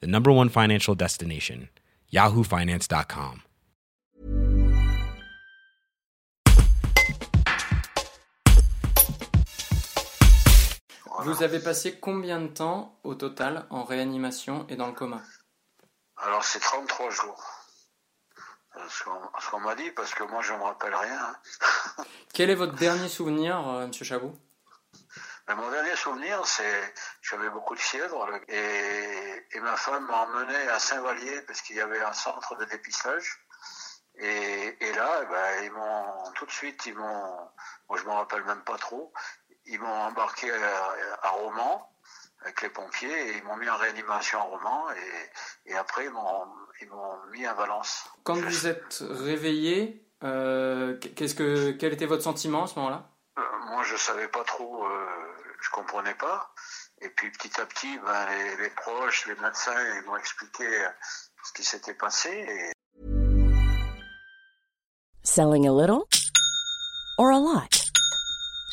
the number one financial destination, yahoofinance.com. Vous avez passé combien de temps au total en réanimation et dans le coma? Alors c'est 33 jours. Ce qu'on ce qu'on m'a dit, parce que moi je ne me rappelle rien. hein. Quel est votre dernier souvenir, euh, Monsieur Chabot? Mais mon dernier souvenir, c'est j'avais beaucoup de fièvre et, ma femme m'a emmené à Saint-Vallier parce qu'il y avait un centre de dépistage. Et, là, eh ben, ils m'ont tout de suite, ils m'ont, moi je me rappelle même pas trop, ils m'ont embarqué à, Romans avec les pompiers et ils m'ont mis en réanimation à Romans et, après ils m'ont, ils m'ont mis à Valence. Quand vous êtes réveillé, euh, qu'est-ce que, quel était votre sentiment à ce moment-là? Je savais pas trop, euh, je comprenais pas. Et puis petit à petit, ben, les, les proches, les médecins, ils m'ont expliqué euh, ce qui s'était passé. Et Selling a little or a lot?